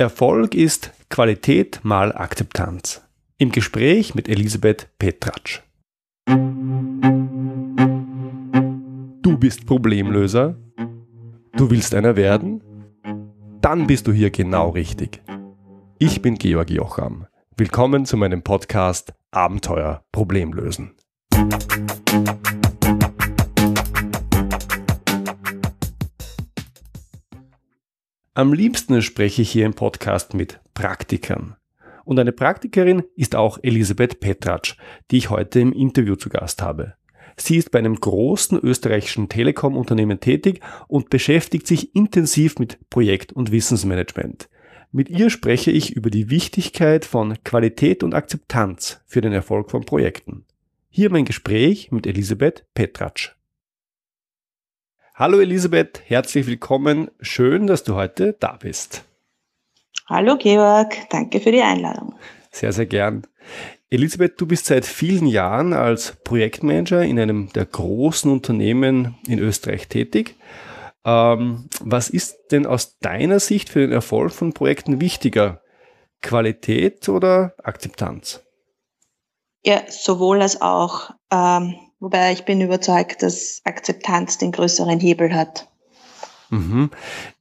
Erfolg ist Qualität mal Akzeptanz. Im Gespräch mit Elisabeth Petratsch. Du bist Problemlöser? Du willst einer werden? Dann bist du hier genau richtig. Ich bin Georg Jocham. Willkommen zu meinem Podcast Abenteuer Problemlösen. Am liebsten spreche ich hier im Podcast mit Praktikern. Und eine Praktikerin ist auch Elisabeth Petratsch, die ich heute im Interview zu Gast habe. Sie ist bei einem großen österreichischen Telekom-Unternehmen tätig und beschäftigt sich intensiv mit Projekt- und Wissensmanagement. Mit ihr spreche ich über die Wichtigkeit von Qualität und Akzeptanz für den Erfolg von Projekten. Hier mein Gespräch mit Elisabeth Petratsch. Hallo Elisabeth, herzlich willkommen. Schön, dass du heute da bist. Hallo Georg, danke für die Einladung. Sehr, sehr gern. Elisabeth, du bist seit vielen Jahren als Projektmanager in einem der großen Unternehmen in Österreich tätig. Ähm, was ist denn aus deiner Sicht für den Erfolg von Projekten wichtiger? Qualität oder Akzeptanz? Ja, sowohl als auch. Ähm, Wobei ich bin überzeugt, dass Akzeptanz den größeren Hebel hat. Mhm.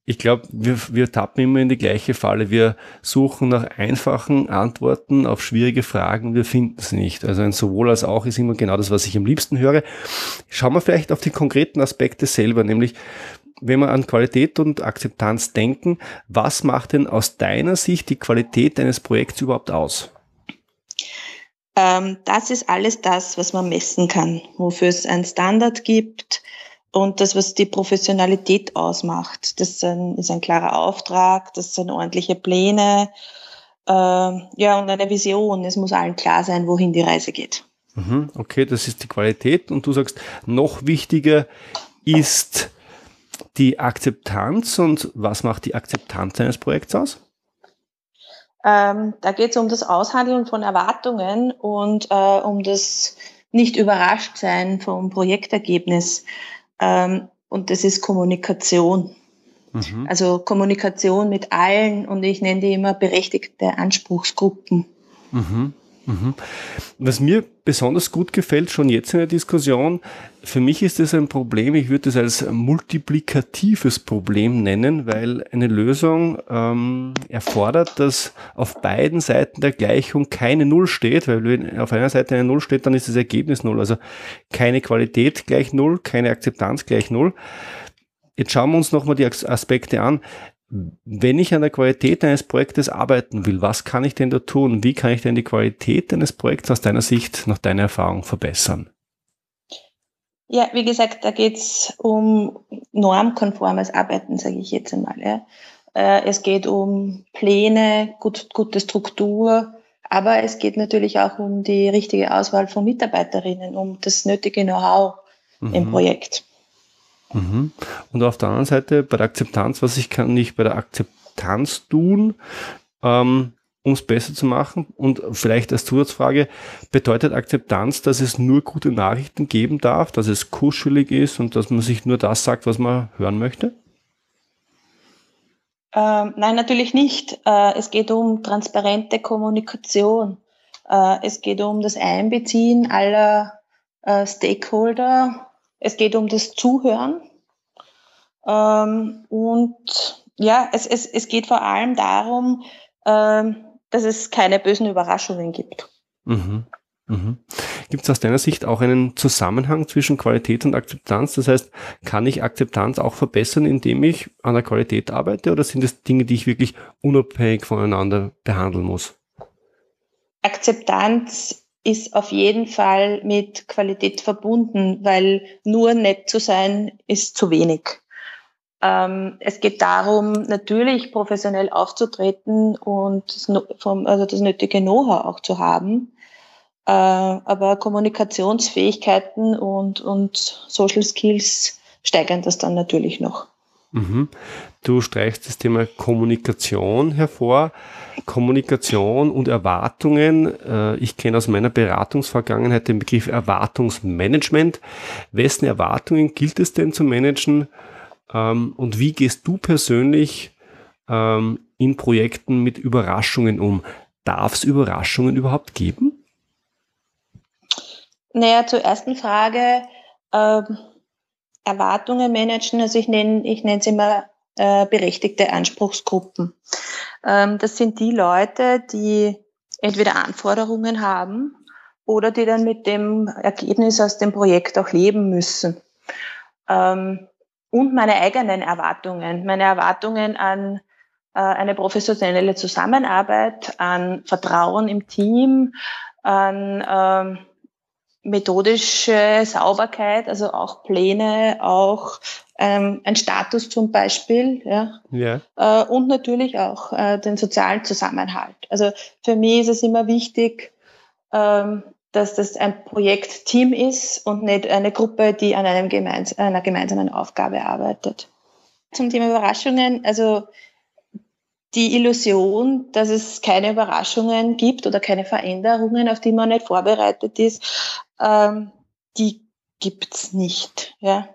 Ich glaube, wir, wir tappen immer in die gleiche Falle. Wir suchen nach einfachen Antworten auf schwierige Fragen, wir finden sie nicht. Also ein sowohl als auch ist immer genau das, was ich am liebsten höre. Schauen wir vielleicht auf die konkreten Aspekte selber, nämlich wenn wir an Qualität und Akzeptanz denken, was macht denn aus deiner Sicht die Qualität eines Projekts überhaupt aus? Ähm, das ist alles das, was man messen kann, wofür es einen Standard gibt und das, was die Professionalität ausmacht. Das ist ein, ist ein klarer Auftrag, das sind ordentliche Pläne, äh, ja, und eine Vision. Es muss allen klar sein, wohin die Reise geht. Mhm, okay, das ist die Qualität. Und du sagst, noch wichtiger ist die Akzeptanz. Und was macht die Akzeptanz eines Projekts aus? Ähm, da geht es um das Aushandeln von Erwartungen und äh, um das nicht überrascht sein vom Projektergebnis. Ähm, und das ist Kommunikation. Mhm. Also Kommunikation mit allen und ich nenne die immer berechtigte Anspruchsgruppen. Mhm. Mhm. Was mir besonders gut gefällt, schon jetzt in der Diskussion, für mich ist es ein Problem, ich würde es als multiplikatives Problem nennen, weil eine Lösung ähm, erfordert, dass auf beiden Seiten der Gleichung keine Null steht, weil wenn auf einer Seite eine Null steht, dann ist das Ergebnis Null. Also keine Qualität gleich Null, keine Akzeptanz gleich Null. Jetzt schauen wir uns nochmal die Aspekte an wenn ich an der Qualität eines Projektes arbeiten will, was kann ich denn da tun? Wie kann ich denn die Qualität eines Projekts aus deiner Sicht, nach deiner Erfahrung verbessern? Ja, wie gesagt, da geht es um normkonformes Arbeiten, sage ich jetzt einmal. Ja. Äh, es geht um Pläne, gut, gute Struktur, aber es geht natürlich auch um die richtige Auswahl von Mitarbeiterinnen, um das nötige Know-how mhm. im Projekt. Mhm. Und auf der anderen Seite bei der Akzeptanz, was ich kann nicht bei der Akzeptanz tun, ähm, um es besser zu machen? Und vielleicht als Zusatzfrage, bedeutet Akzeptanz, dass es nur gute Nachrichten geben darf, dass es kuschelig ist und dass man sich nur das sagt, was man hören möchte? Ähm, nein, natürlich nicht. Äh, es geht um transparente Kommunikation. Äh, es geht um das Einbeziehen aller äh, Stakeholder es geht um das Zuhören. Ähm, und ja, es, es, es geht vor allem darum, ähm, dass es keine bösen Überraschungen gibt. Mhm. Mhm. Gibt es aus deiner Sicht auch einen Zusammenhang zwischen Qualität und Akzeptanz? Das heißt, kann ich Akzeptanz auch verbessern, indem ich an der Qualität arbeite oder sind es Dinge, die ich wirklich unabhängig voneinander behandeln muss? Akzeptanz ist auf jeden Fall mit Qualität verbunden, weil nur nett zu sein ist zu wenig. Ähm, es geht darum, natürlich professionell aufzutreten und das, vom, also das nötige Know-how auch zu haben. Äh, aber Kommunikationsfähigkeiten und, und Social Skills steigern das dann natürlich noch. Mhm. Du streichst das Thema Kommunikation hervor. Kommunikation und Erwartungen. Äh, ich kenne aus meiner Beratungsvergangenheit den Begriff Erwartungsmanagement. Wessen Erwartungen gilt es denn zu managen? Ähm, und wie gehst du persönlich ähm, in Projekten mit Überraschungen um? Darf es Überraschungen überhaupt geben? Naja, zur ersten Frage, ähm, Erwartungen managen, also ich nenne ich nenne es immer äh, berechtigte Anspruchsgruppen. Ähm, das sind die Leute, die entweder Anforderungen haben oder die dann mit dem Ergebnis aus dem Projekt auch leben müssen. Ähm, und meine eigenen Erwartungen, meine Erwartungen an äh, eine professionelle Zusammenarbeit, an Vertrauen im Team, an ähm, methodische Sauberkeit, also auch Pläne, auch ähm, ein Status zum Beispiel, ja, ja. Äh, und natürlich auch äh, den sozialen Zusammenhalt. Also für mich ist es immer wichtig, ähm, dass das ein Projektteam ist und nicht eine Gruppe, die an einem gemeins einer gemeinsamen Aufgabe arbeitet. Zum Thema Überraschungen, also die Illusion, dass es keine Überraschungen gibt oder keine Veränderungen, auf die man nicht vorbereitet ist, ähm, die gibt's nicht. Ja.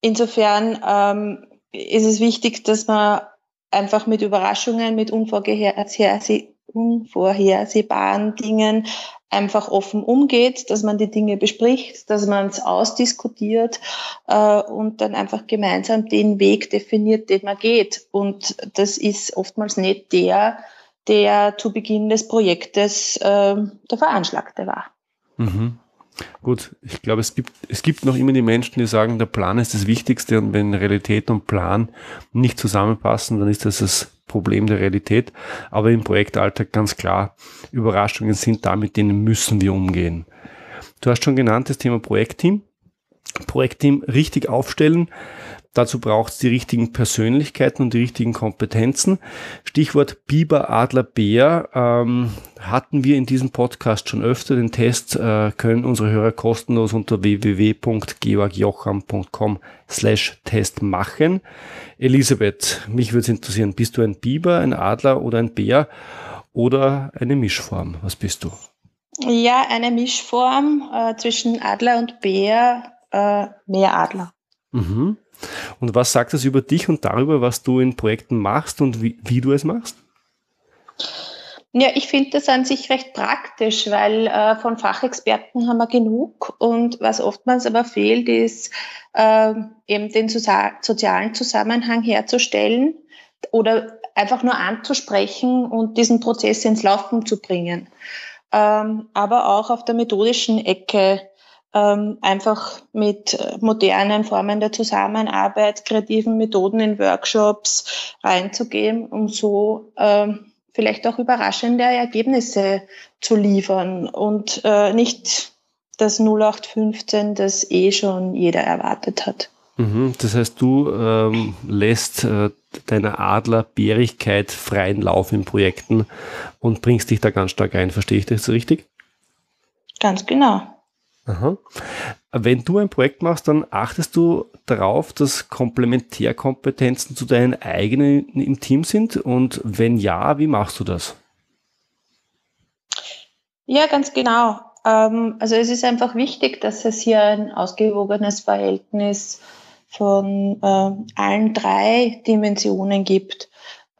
Insofern ähm, ist es wichtig, dass man einfach mit Überraschungen, mit unvorhersehbaren Dingen einfach offen umgeht, dass man die Dinge bespricht, dass man es ausdiskutiert äh, und dann einfach gemeinsam den Weg definiert, den man geht. Und das ist oftmals nicht der, der zu Beginn des Projektes äh, der Veranschlagte war. Mhm. Gut, ich glaube, es gibt, es gibt noch immer die Menschen, die sagen, der Plan ist das Wichtigste und wenn Realität und Plan nicht zusammenpassen, dann ist das das Problem der Realität. Aber im Projektalltag ganz klar, Überraschungen sind da, mit denen müssen wir umgehen. Du hast schon genannt das Thema Projektteam. Projektteam richtig aufstellen. Dazu braucht es die richtigen Persönlichkeiten und die richtigen Kompetenzen. Stichwort Biber, Adler, Bär ähm, hatten wir in diesem Podcast schon öfter. Den Test äh, können unsere Hörer kostenlos unter www.georgjocham.com slash Test machen. Elisabeth, mich würde es interessieren, bist du ein Biber, ein Adler oder ein Bär oder eine Mischform? Was bist du? Ja, eine Mischform äh, zwischen Adler und Bär, äh, mehr Adler. Mhm. Und was sagt das über dich und darüber, was du in Projekten machst und wie, wie du es machst? Ja, ich finde das an sich recht praktisch, weil äh, von Fachexperten haben wir genug und was oftmals aber fehlt, ist äh, eben den sozialen Zusammenhang herzustellen oder einfach nur anzusprechen und diesen Prozess ins Laufen zu bringen. Ähm, aber auch auf der methodischen Ecke ähm, einfach mit äh, modernen Formen der Zusammenarbeit, kreativen Methoden in Workshops reinzugehen, um so ähm, vielleicht auch überraschende Ergebnisse zu liefern und äh, nicht das 0815, das eh schon jeder erwartet hat. Mhm, das heißt, du ähm, lässt äh, deiner Adlerbärigkeit freien Lauf in Projekten und bringst dich da ganz stark ein. Verstehe ich das richtig? Ganz genau. Aha. Wenn du ein Projekt machst, dann achtest du darauf, dass Komplementärkompetenzen zu deinen eigenen im Team sind? Und wenn ja, wie machst du das? Ja, ganz genau. Ähm, also es ist einfach wichtig, dass es hier ein ausgewogenes Verhältnis von äh, allen drei Dimensionen gibt.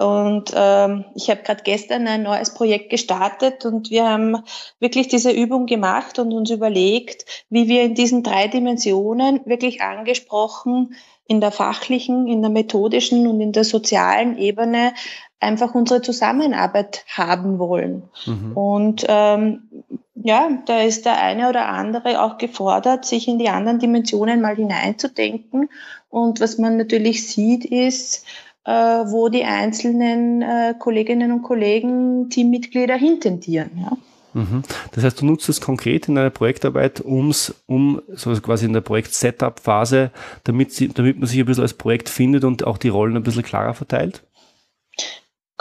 Und ähm, ich habe gerade gestern ein neues Projekt gestartet und wir haben wirklich diese Übung gemacht und uns überlegt, wie wir in diesen drei Dimensionen wirklich angesprochen in der fachlichen, in der methodischen und in der sozialen Ebene einfach unsere Zusammenarbeit haben wollen. Mhm. Und ähm, ja, da ist der eine oder andere auch gefordert, sich in die anderen Dimensionen mal hineinzudenken. Und was man natürlich sieht, ist, wo die einzelnen äh, Kolleginnen und Kollegen, Teammitglieder hintendieren. Ja. Mhm. Das heißt, du nutzt es konkret in deiner Projektarbeit, ums, um so quasi in der Projekt-Setup-Phase, damit, damit man sich ein bisschen als Projekt findet und auch die Rollen ein bisschen klarer verteilt?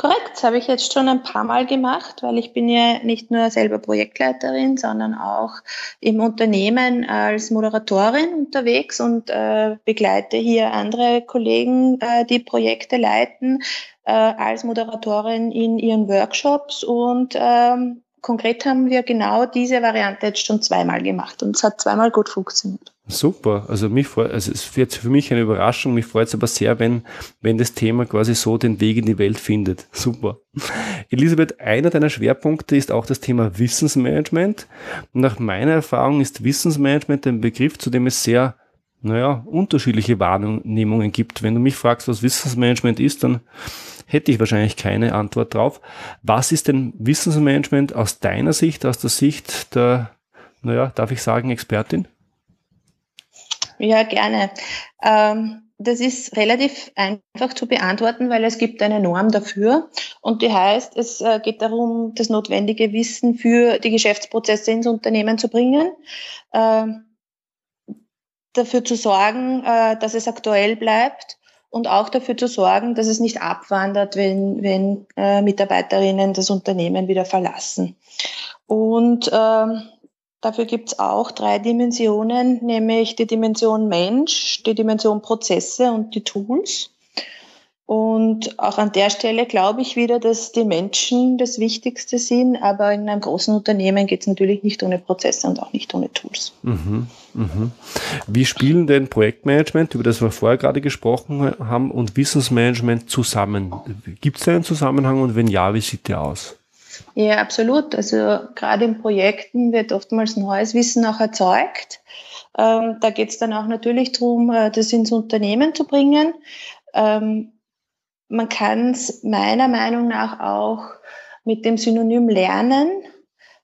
Korrekt, habe ich jetzt schon ein paar Mal gemacht, weil ich bin ja nicht nur selber Projektleiterin, sondern auch im Unternehmen als Moderatorin unterwegs und äh, begleite hier andere Kollegen, äh, die Projekte leiten, äh, als Moderatorin in ihren Workshops und ähm, konkret haben wir genau diese Variante jetzt schon zweimal gemacht und es hat zweimal gut funktioniert. Super, also mich freut, also es wird für mich eine Überraschung, mich freut es aber sehr, wenn, wenn das Thema quasi so den Weg in die Welt findet. Super. Elisabeth, einer deiner Schwerpunkte ist auch das Thema Wissensmanagement. nach meiner Erfahrung ist Wissensmanagement ein Begriff, zu dem es sehr, naja, unterschiedliche Wahrnehmungen gibt. Wenn du mich fragst, was Wissensmanagement ist, dann hätte ich wahrscheinlich keine Antwort drauf. Was ist denn Wissensmanagement aus deiner Sicht, aus der Sicht der, naja, darf ich sagen, Expertin? Ja, gerne. Ähm, das ist relativ einfach zu beantworten, weil es gibt eine Norm dafür und die heißt, es äh, geht darum, das notwendige Wissen für die Geschäftsprozesse ins Unternehmen zu bringen, äh, dafür zu sorgen, äh, dass es aktuell bleibt und auch dafür zu sorgen, dass es nicht abwandert, wenn, wenn äh, Mitarbeiterinnen das Unternehmen wieder verlassen. Und ähm, Dafür gibt's auch drei Dimensionen, nämlich die Dimension Mensch, die Dimension Prozesse und die Tools. Und auch an der Stelle glaube ich wieder, dass die Menschen das Wichtigste sind, aber in einem großen Unternehmen geht es natürlich nicht ohne Prozesse und auch nicht ohne Tools. Mhm, mhm. Wie spielen denn Projektmanagement, über das wir vorher gerade gesprochen haben, und Wissensmanagement zusammen? Gibt es da einen Zusammenhang und wenn ja, wie sieht der aus? Ja, absolut. Also gerade in Projekten wird oftmals neues Wissen auch erzeugt. Ähm, da geht es dann auch natürlich darum, äh, das ins Unternehmen zu bringen. Ähm, man kann es meiner Meinung nach auch mit dem Synonym Lernen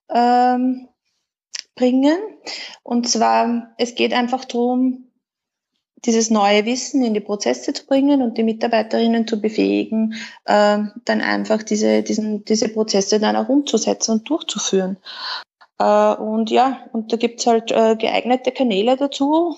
ähm, bringen. Und zwar, es geht einfach darum, dieses neue Wissen in die Prozesse zu bringen und die Mitarbeiterinnen zu befähigen, äh, dann einfach diese, diesen, diese Prozesse dann auch umzusetzen und durchzuführen. Äh, und ja, und da gibt's halt äh, geeignete Kanäle dazu.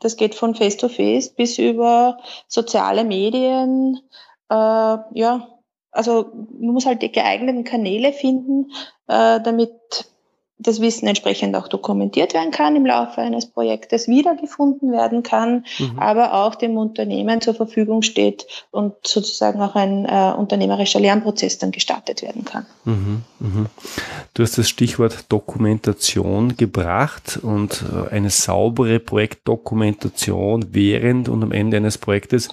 Das geht von Face-to-Face -face bis über soziale Medien. Äh, ja, also man muss halt die geeigneten Kanäle finden, äh, damit das Wissen entsprechend auch dokumentiert werden kann im Laufe eines Projektes, wiedergefunden werden kann, mhm. aber auch dem Unternehmen zur Verfügung steht und sozusagen auch ein äh, unternehmerischer Lernprozess dann gestartet werden kann. Mhm, mh. Du hast das Stichwort Dokumentation gebracht und äh, eine saubere Projektdokumentation während und am Ende eines Projektes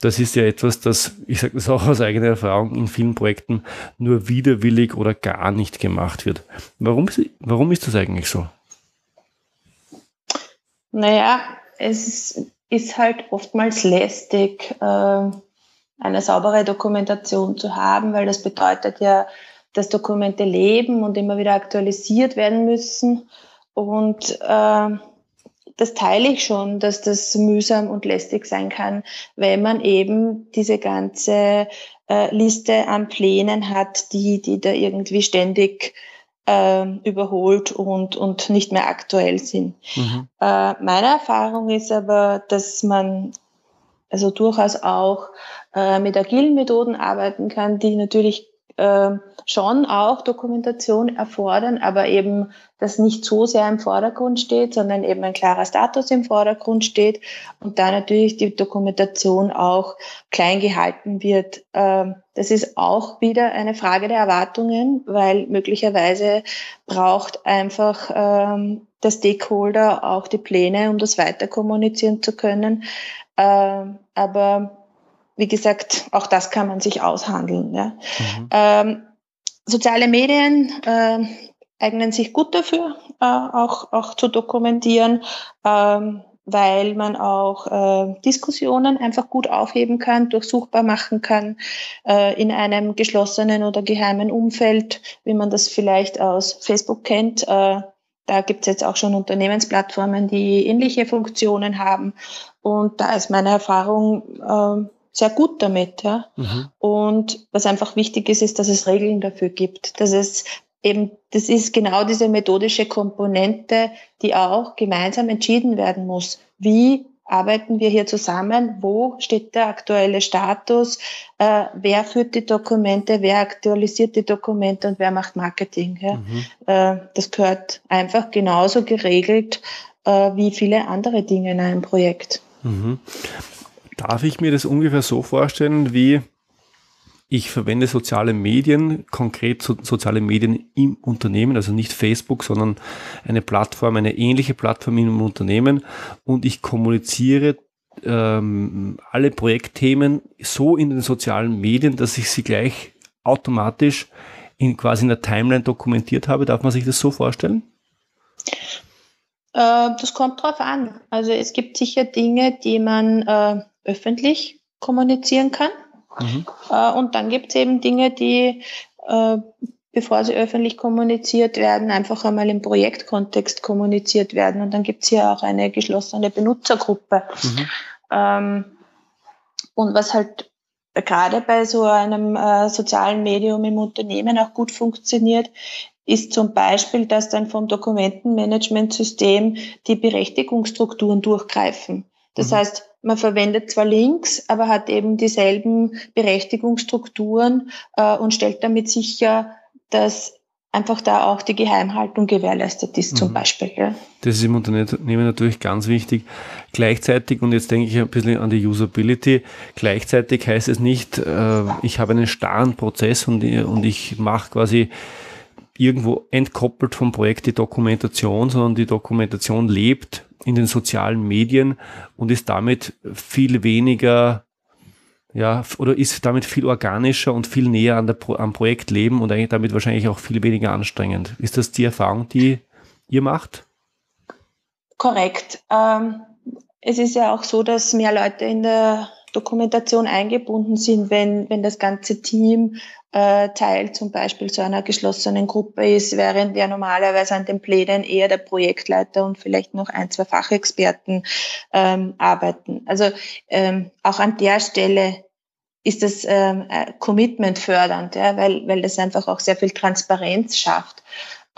das ist ja etwas, das, ich sage das auch aus eigener Erfahrung, in vielen Projekten nur widerwillig oder gar nicht gemacht wird. Warum, warum ist das eigentlich so? Naja, es ist halt oftmals lästig, äh, eine saubere Dokumentation zu haben, weil das bedeutet ja, dass Dokumente leben und immer wieder aktualisiert werden müssen. Und äh, das teile ich schon, dass das mühsam und lästig sein kann, wenn man eben diese ganze äh, Liste an Plänen hat, die, die da irgendwie ständig äh, überholt und, und nicht mehr aktuell sind. Mhm. Äh, meine Erfahrung ist aber, dass man also durchaus auch äh, mit agilen Methoden arbeiten kann, die natürlich äh, schon auch Dokumentation erfordern, aber eben das nicht so sehr im Vordergrund steht, sondern eben ein klarer Status im Vordergrund steht und da natürlich die Dokumentation auch klein gehalten wird. Ähm, das ist auch wieder eine Frage der Erwartungen, weil möglicherweise braucht einfach ähm, der Stakeholder auch die Pläne, um das weiter kommunizieren zu können. Ähm, aber wie gesagt, auch das kann man sich aushandeln. Ja. Mhm. Ähm, soziale Medien äh, eignen sich gut dafür, äh, auch, auch zu dokumentieren, ähm, weil man auch äh, Diskussionen einfach gut aufheben kann, durchsuchbar machen kann äh, in einem geschlossenen oder geheimen Umfeld, wie man das vielleicht aus Facebook kennt. Äh, da gibt es jetzt auch schon Unternehmensplattformen, die ähnliche Funktionen haben. Und da ist meine Erfahrung, äh, sehr gut damit. Ja? Mhm. Und was einfach wichtig ist, ist, dass es Regeln dafür gibt, dass es eben, das ist genau diese methodische Komponente, die auch gemeinsam entschieden werden muss. Wie arbeiten wir hier zusammen? Wo steht der aktuelle Status? Äh, wer führt die Dokumente? Wer aktualisiert die Dokumente und wer macht Marketing? Ja? Mhm. Äh, das gehört einfach genauso geregelt äh, wie viele andere Dinge in einem Projekt. Mhm. Darf ich mir das ungefähr so vorstellen, wie ich verwende soziale Medien, konkret so, soziale Medien im Unternehmen, also nicht Facebook, sondern eine Plattform, eine ähnliche Plattform im Unternehmen und ich kommuniziere ähm, alle Projektthemen so in den sozialen Medien, dass ich sie gleich automatisch in quasi in der Timeline dokumentiert habe. Darf man sich das so vorstellen? Äh, das kommt drauf an. Also es gibt sicher Dinge, die man äh, öffentlich kommunizieren kann. Mhm. Äh, und dann gibt es eben Dinge, die, äh, bevor sie öffentlich kommuniziert werden, einfach einmal im Projektkontext kommuniziert werden. Und dann gibt es hier auch eine geschlossene Benutzergruppe. Mhm. Ähm, und was halt gerade bei so einem äh, sozialen Medium im Unternehmen auch gut funktioniert, ist zum Beispiel, dass dann vom Dokumentenmanagementsystem die Berechtigungsstrukturen durchgreifen. Das mhm. heißt, man verwendet zwar Links, aber hat eben dieselben Berechtigungsstrukturen äh, und stellt damit sicher, dass einfach da auch die Geheimhaltung gewährleistet ist, zum mhm. Beispiel. Ja. Das ist im Unternehmen natürlich ganz wichtig. Gleichzeitig, und jetzt denke ich ein bisschen an die Usability, gleichzeitig heißt es nicht, äh, ich habe einen starren Prozess und, und ich mache quasi irgendwo entkoppelt vom Projekt die Dokumentation, sondern die Dokumentation lebt in den sozialen Medien und ist damit viel weniger, ja, oder ist damit viel organischer und viel näher an der, am Projektleben und eigentlich damit wahrscheinlich auch viel weniger anstrengend. Ist das die Erfahrung, die ihr macht? Korrekt. Ähm, es ist ja auch so, dass mehr Leute in der Dokumentation eingebunden sind, wenn, wenn das ganze Team äh, Teil zum Beispiel zu einer geschlossenen Gruppe ist, während ja normalerweise an den Plänen eher der Projektleiter und vielleicht noch ein, zwei Fachexperten ähm, arbeiten. Also ähm, auch an der Stelle ist das ähm, äh, Commitment fördernd, ja, weil, weil das einfach auch sehr viel Transparenz schafft.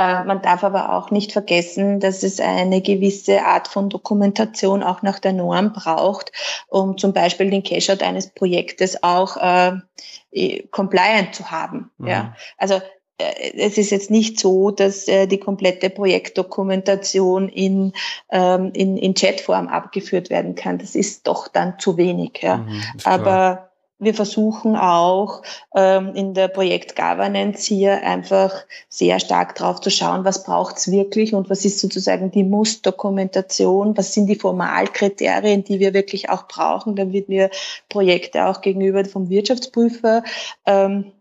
Äh, man darf aber auch nicht vergessen, dass es eine gewisse Art von Dokumentation auch nach der Norm braucht, um zum Beispiel den Cash-out eines Projektes auch äh, compliant zu haben. Mhm. Ja, also äh, es ist jetzt nicht so, dass äh, die komplette Projektdokumentation in, ähm, in, in Chatform abgeführt werden kann. Das ist doch dann zu wenig. Ja. Mhm, Aber wir versuchen auch ähm, in der Projekt-Governance hier einfach sehr stark drauf zu schauen, was braucht's wirklich und was ist sozusagen die Muss-Dokumentation, was sind die Formalkriterien, die wir wirklich auch brauchen, damit wir Projekte auch gegenüber vom Wirtschaftsprüfer ähm,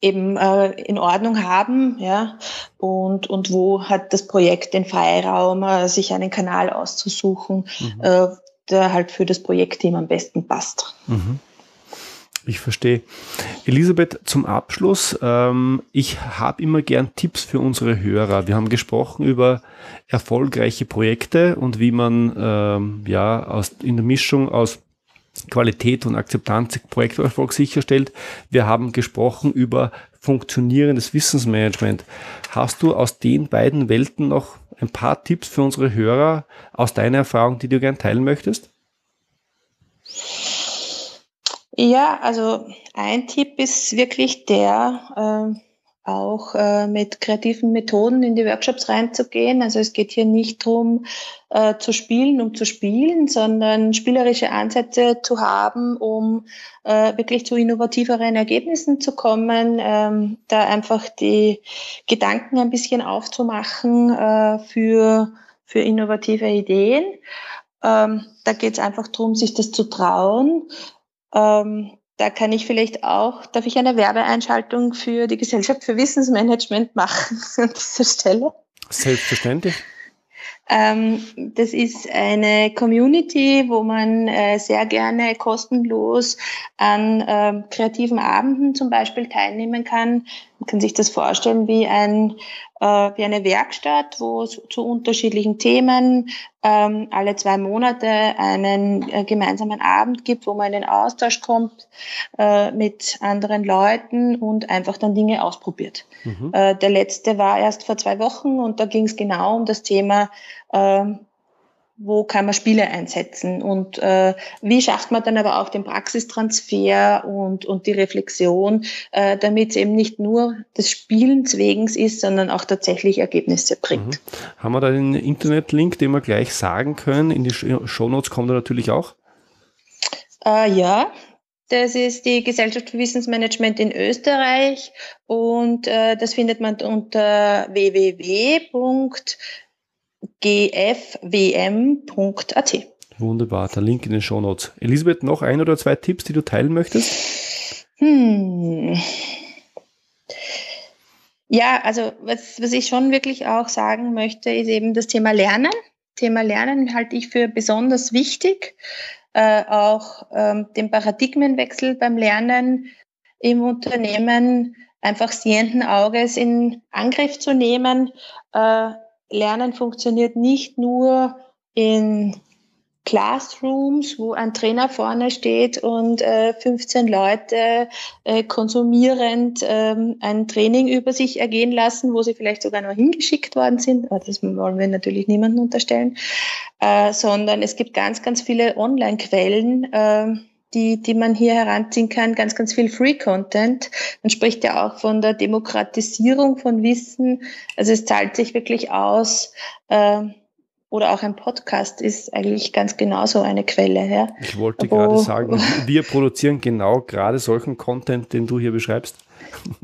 eben äh, in Ordnung haben, ja, und, und wo hat das Projekt den Freiraum, äh, sich einen Kanal auszusuchen, mhm. äh, der halt für das Projektteam am besten passt. Mhm. Ich verstehe. Elisabeth, zum Abschluss, ähm, ich habe immer gern Tipps für unsere Hörer. Wir haben gesprochen über erfolgreiche Projekte und wie man ähm, ja aus, in der Mischung aus Qualität und Akzeptanz Projekterfolg sicherstellt. Wir haben gesprochen über funktionierendes Wissensmanagement. Hast du aus den beiden Welten noch ein paar Tipps für unsere Hörer aus deiner Erfahrung, die du gern teilen möchtest? Ja, also ein Tipp ist wirklich der, äh, auch äh, mit kreativen Methoden in die Workshops reinzugehen. Also es geht hier nicht darum, äh, zu spielen, um zu spielen, sondern spielerische Ansätze zu haben, um äh, wirklich zu innovativeren Ergebnissen zu kommen, ähm, da einfach die Gedanken ein bisschen aufzumachen äh, für, für innovative Ideen. Ähm, da geht es einfach darum, sich das zu trauen. Ähm, da kann ich vielleicht auch, darf ich eine Werbeeinschaltung für die Gesellschaft für Wissensmanagement machen an dieser Stelle? Selbstverständlich. Ähm, das ist eine Community, wo man äh, sehr gerne kostenlos an ähm, kreativen Abenden zum Beispiel teilnehmen kann. Man kann sich das vorstellen wie ein äh, wie eine Werkstatt, wo es zu unterschiedlichen Themen ähm, alle zwei Monate einen äh, gemeinsamen Abend gibt, wo man in den Austausch kommt äh, mit anderen Leuten und einfach dann Dinge ausprobiert. Mhm. Äh, der letzte war erst vor zwei Wochen und da ging es genau um das Thema äh, wo kann man Spiele einsetzen und äh, wie schafft man dann aber auch den Praxistransfer und, und die Reflexion, äh, damit es eben nicht nur des Spielens wegen ist, sondern auch tatsächlich Ergebnisse bringt. Mhm. Haben wir da einen Internetlink, den wir gleich sagen können? In die Shownotes kommt er natürlich auch. Äh, ja, Das ist die Gesellschaft für Wissensmanagement in Österreich und äh, das findet man unter www.gfwm.at. Wunderbar, der Link in den Show Notes. Elisabeth, noch ein oder zwei Tipps, die du teilen möchtest? Hm. Ja, also was, was ich schon wirklich auch sagen möchte, ist eben das Thema Lernen. Thema Lernen halte ich für besonders wichtig. Äh, auch ähm, den Paradigmenwechsel beim Lernen im Unternehmen einfach sehenden Auges in Angriff zu nehmen. Äh, Lernen funktioniert nicht nur in Classrooms, wo ein Trainer vorne steht und äh, 15 Leute äh, konsumierend ähm, ein Training über sich ergehen lassen, wo sie vielleicht sogar noch hingeschickt worden sind. Das wollen wir natürlich niemandem unterstellen, äh, sondern es gibt ganz, ganz viele Online-Quellen. Die, die man hier heranziehen kann, ganz, ganz viel Free Content. Man spricht ja auch von der Demokratisierung von Wissen. Also es zahlt sich wirklich aus, äh, oder auch ein Podcast ist eigentlich ganz genauso eine Quelle. Ja? Ich wollte gerade sagen, wir produzieren genau gerade solchen Content, den du hier beschreibst.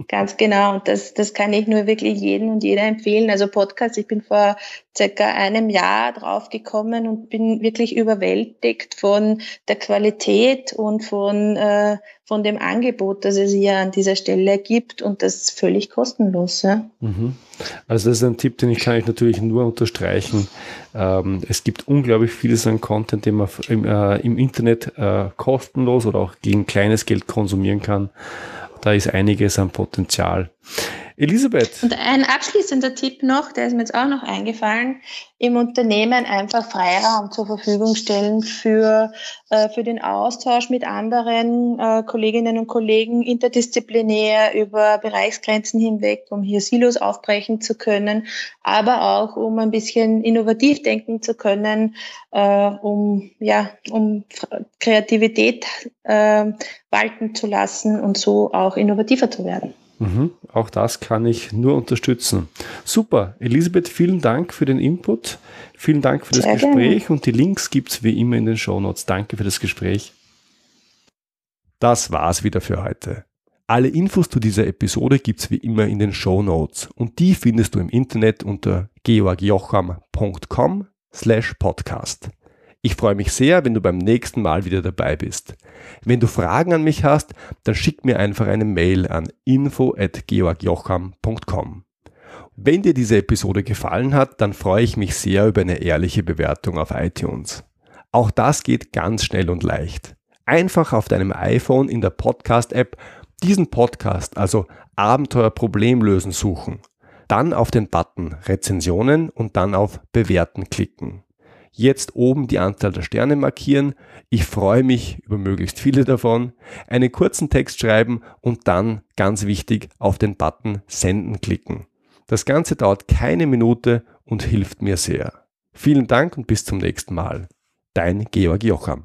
Ganz genau. Und das, das kann ich nur wirklich jedem und jeder empfehlen. Also Podcast, ich bin vor circa einem Jahr drauf gekommen und bin wirklich überwältigt von der Qualität und von, äh, von dem Angebot, das es hier an dieser Stelle gibt und das völlig kostenlos. Ja. Mhm. Also das ist ein Tipp, den ich kann ich natürlich nur unterstreichen. Ähm, es gibt unglaublich vieles an Content, den man im, äh, im Internet äh, kostenlos oder auch gegen kleines Geld konsumieren kann. Da ist einiges an Potenzial. Elisabeth. Und ein abschließender Tipp noch, der ist mir jetzt auch noch eingefallen, im Unternehmen einfach Freiraum zur Verfügung stellen für, äh, für den Austausch mit anderen äh, Kolleginnen und Kollegen interdisziplinär über Bereichsgrenzen hinweg, um hier Silos aufbrechen zu können, aber auch um ein bisschen innovativ denken zu können, äh, um, ja, um Kreativität äh, walten zu lassen und so auch innovativer zu werden. Mhm, auch das kann ich nur unterstützen. Super. Elisabeth, vielen Dank für den Input. Vielen Dank für das Sehr Gespräch gerne. und die Links gibt es wie immer in den Show Notes. Danke für das Gespräch. Das war's wieder für heute. Alle Infos zu dieser Episode gibt es wie immer in den Show Notes und die findest du im Internet unter georgjocham.com slash podcast. Ich freue mich sehr, wenn du beim nächsten Mal wieder dabei bist. Wenn du Fragen an mich hast, dann schick mir einfach eine Mail an info@georgjocham.com. Wenn dir diese Episode gefallen hat, dann freue ich mich sehr über eine ehrliche Bewertung auf iTunes. Auch das geht ganz schnell und leicht. Einfach auf deinem iPhone in der Podcast-App diesen Podcast, also Abenteuer Problemlösen suchen. Dann auf den Button Rezensionen und dann auf Bewerten klicken jetzt oben die Anzahl der Sterne markieren. Ich freue mich über möglichst viele davon. Einen kurzen Text schreiben und dann, ganz wichtig, auf den Button Senden klicken. Das Ganze dauert keine Minute und hilft mir sehr. Vielen Dank und bis zum nächsten Mal. Dein Georg Jocham.